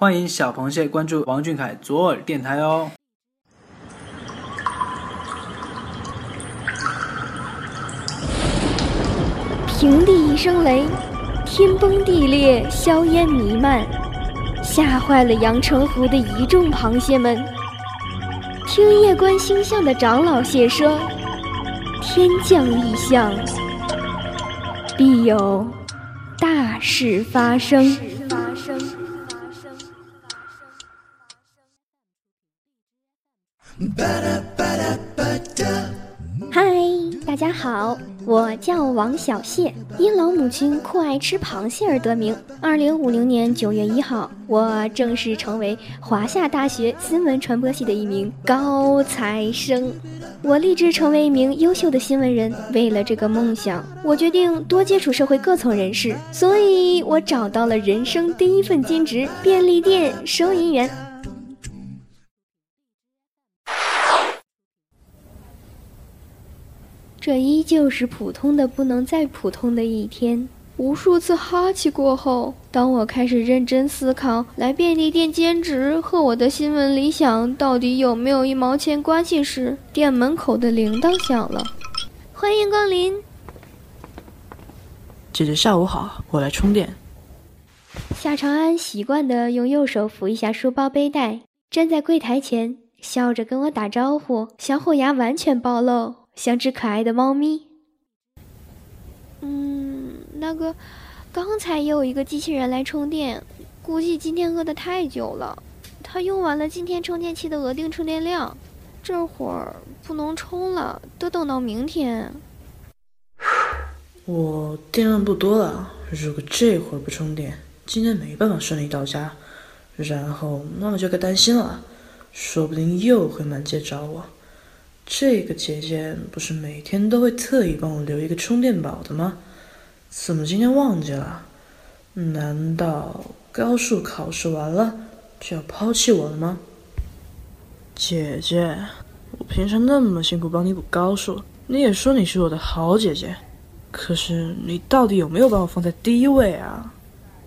欢迎小螃蟹关注王俊凯左耳电台哦。平地一声雷，天崩地裂，硝烟弥漫，吓坏了阳澄湖的一众螃蟹们。听夜观星象的长老蟹说，天降异象，必有大事发生。家好，我叫王小谢，因老母亲酷爱吃螃蟹而得名。二零五零年九月一号，我正式成为华夏大学新闻传播系的一名高材生。我立志成为一名优秀的新闻人，为了这个梦想，我决定多接触社会各层人士，所以我找到了人生第一份兼职——便利店收银员。这依旧是普通的不能再普通的一天。无数次哈气过后，当我开始认真思考来便利店兼职和我的新闻理想到底有没有一毛钱关系时，店门口的铃铛响了。欢迎光临，姐姐下午好，我来充电。夏长安习惯的用右手扶一下书包背带，站在柜台前，笑着跟我打招呼，小虎牙完全暴露。像只可爱的猫咪。嗯，那个，刚才也有一个机器人来充电，估计今天饿得太久了，它用完了今天充电器的额定充电量，这会儿不能充了，得等到明天。我电量不多了，如果这会儿不充电，今天没办法顺利到家，然后妈妈就该担心了，说不定又会满街找我。这个姐姐不是每天都会特意帮我留一个充电宝的吗？怎么今天忘记了？难道高数考试完了就要抛弃我了吗？姐姐，我平常那么辛苦帮你补高数，你也说你是我的好姐姐，可是你到底有没有把我放在第一位啊？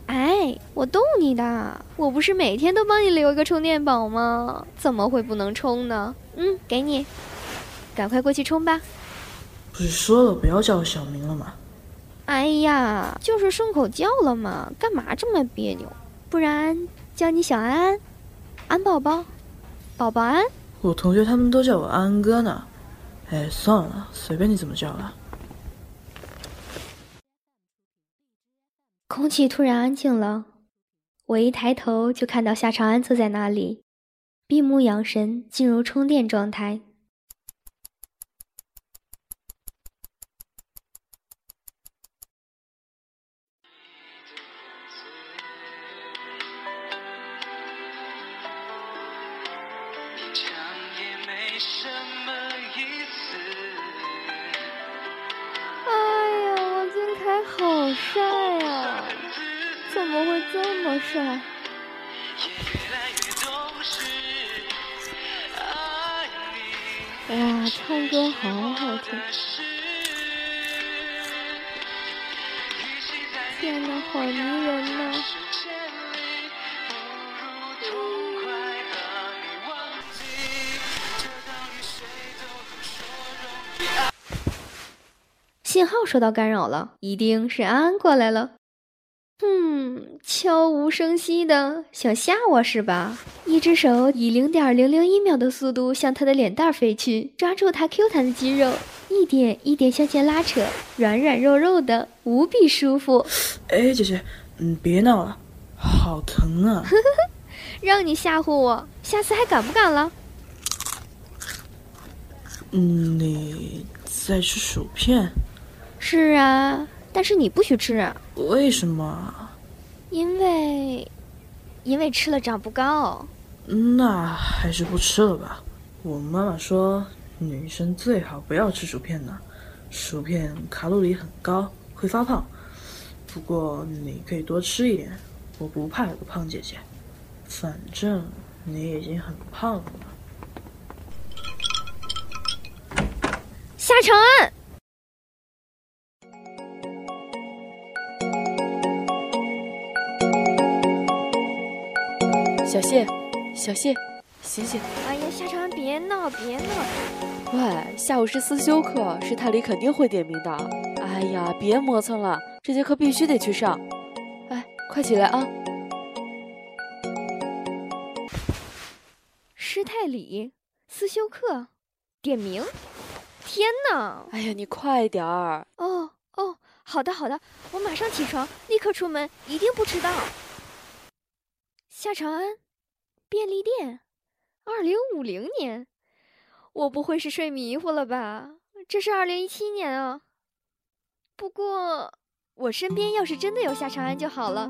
哎，我逗你的，我不是每天都帮你留一个充电宝吗？怎么会不能充呢？嗯，给你。赶快过去冲吧！不是说了不要叫我小名了吗？哎呀，就是顺口叫了嘛，干嘛这么别扭？不然叫你小安安，安宝宝，宝宝安。我同学他们都叫我安哥呢。哎，算了，随便你怎么叫了。空气突然安静了，我一抬头就看到夏长安坐在那里，闭目养神，进入充电状态。怎么会这么帅？哇，唱歌好好听！天哪，好迷人呐！信号受到干扰了，一定是安安过来了。嗯，悄无声息的想吓我是吧？一只手以零点零零一秒的速度向他的脸蛋飞去，抓住他 Q 弹的肌肉，一点一点向前拉扯，软软肉肉的，无比舒服。哎，姐姐，嗯，别闹了，好疼啊！让你吓唬我，下次还敢不敢了？嗯，你在吃薯片？是啊，但是你不许吃。为什么？因为，因为吃了长不高。那还是不吃了吧。我妈妈说，女生最好不要吃薯片呢，薯片卡路里很高，会发胖。不过你可以多吃一点，我不怕有个胖姐姐。反正你已经很胖了。夏长安。小谢，小谢，醒醒！哎呀，夏长安，别闹，别闹！喂，下午是思修课，师太里肯定会点名的。哎呀，别磨蹭了，这节课必须得去上。哎，快起来啊！师太里，思修课，点名。天哪！哎呀，你快点儿！哦哦，好的好的，我马上起床，立刻出门，一定不迟到。夏长安，便利店，二零五零年。我不会是睡迷糊了吧？这是二零一七年啊。不过，我身边要是真的有夏长安就好了。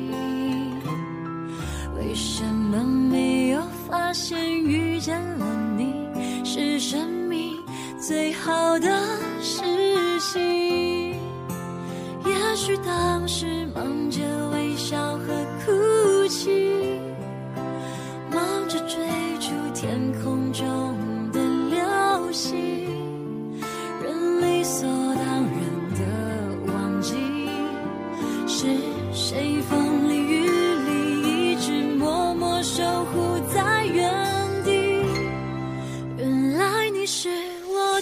我们没有发现遇见了你，是生命最好的事情。也许当时忙着微笑和哭泣，忙着追逐天空中的流星，人理所当然的忘记是谁风。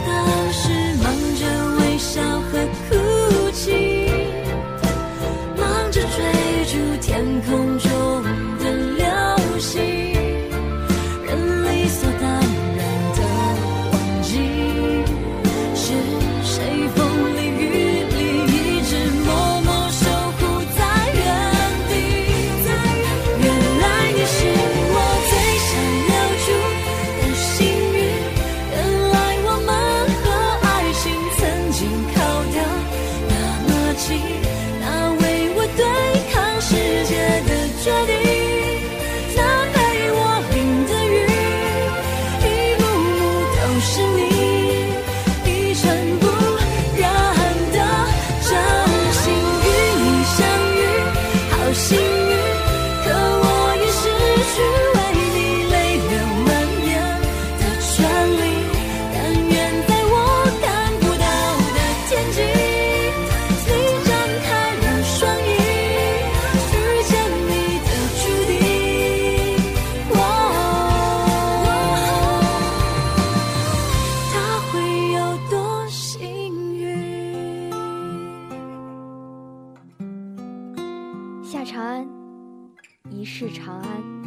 的。决定，一世长安。